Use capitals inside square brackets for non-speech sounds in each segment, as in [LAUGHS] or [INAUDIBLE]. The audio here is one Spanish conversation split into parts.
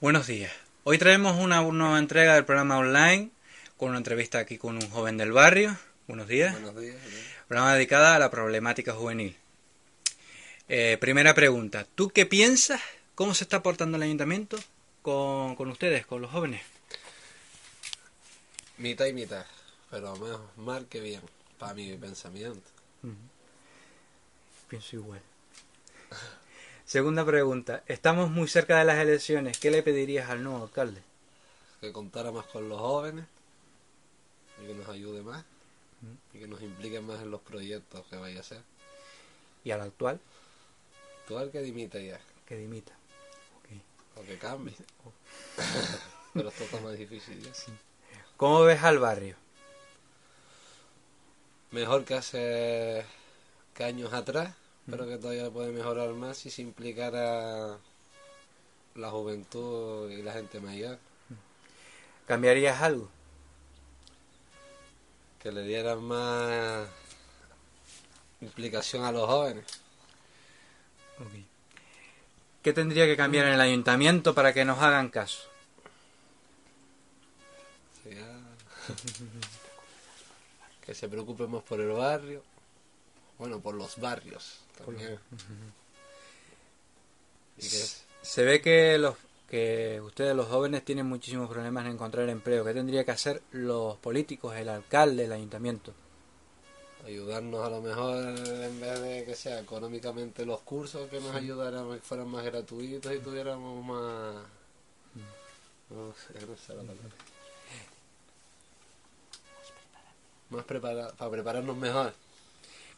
Buenos días. Hoy traemos una nueva entrega del programa online con una entrevista aquí con un joven del barrio. Buenos días. Buenos días. Programa dedicada a la problemática juvenil. Eh, primera pregunta. ¿Tú qué piensas? ¿Cómo se está portando el ayuntamiento con, con ustedes, con los jóvenes? Mitad y mitad, pero más mal que bien, para mi pensamiento. Pienso igual. [LAUGHS] Segunda pregunta. Estamos muy cerca de las elecciones. ¿Qué le pedirías al nuevo alcalde? Que contara más con los jóvenes y que nos ayude más y que nos implique más en los proyectos que vaya a hacer. ¿Y al actual? Actual que dimita ya, Que dimita. Ok. o que cambie. [LAUGHS] [LAUGHS] pero esto está más difícil ya. ¿Cómo ves al barrio? Mejor que hace que años atrás, pero que todavía puede mejorar más si se implicara la juventud y la gente mayor. ¿Cambiarías algo? que le dieran más implicación a los jóvenes. Ok. ¿Qué tendría que cambiar en el ayuntamiento para que nos hagan caso? [LAUGHS] Que se preocupe más por el barrio, bueno, por los barrios también. Se ve que los que ustedes los jóvenes tienen muchísimos problemas en encontrar empleo. ¿Qué tendría que hacer los políticos, el alcalde, el ayuntamiento? ayudarnos a lo mejor en vez de que sea económicamente los cursos, que nos ayudaran, que fueran más gratuitos y tuviéramos más... No sé, no sé la palabra. Más prepara para prepararnos mejor.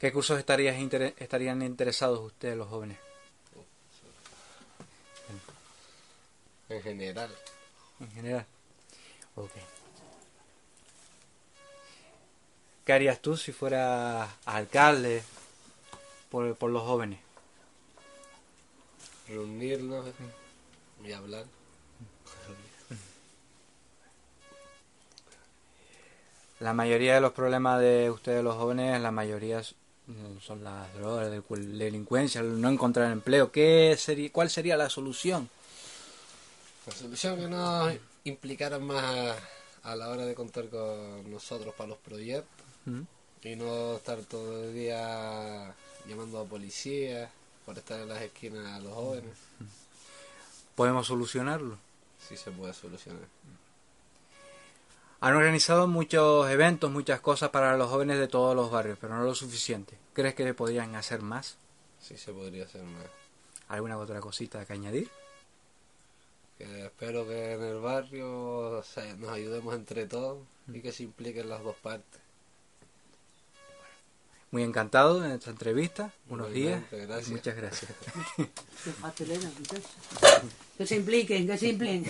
¿Qué cursos estarías inter- estarían interesados ustedes los jóvenes? En general. En general. Ok. ¿Qué harías tú si fueras alcalde por, por los jóvenes? Reunirnos y hablar. La mayoría de los problemas de ustedes los jóvenes, la mayoría son las drogas, la delincu- delincuencia, el no encontrar empleo. ¿Qué sería, ¿Cuál sería la solución? La solución que nos implicaran más a, a la hora de contar con nosotros para los proyectos ¿Mm? y no estar todo el día llamando a policías por estar en las esquinas a los jóvenes. ¿Podemos solucionarlo? Sí se puede solucionar. Han organizado muchos eventos, muchas cosas para los jóvenes de todos los barrios, pero no lo suficiente. ¿Crees que podrían hacer más? Sí se podría hacer más. ¿Alguna otra cosita que añadir? Que espero que en el barrio o sea, nos ayudemos entre todos y que se impliquen las dos partes. Muy encantado de esta entrevista. Buenos días. Gracias. Muchas gracias. [LAUGHS] Que se impliquen, que se impliquen.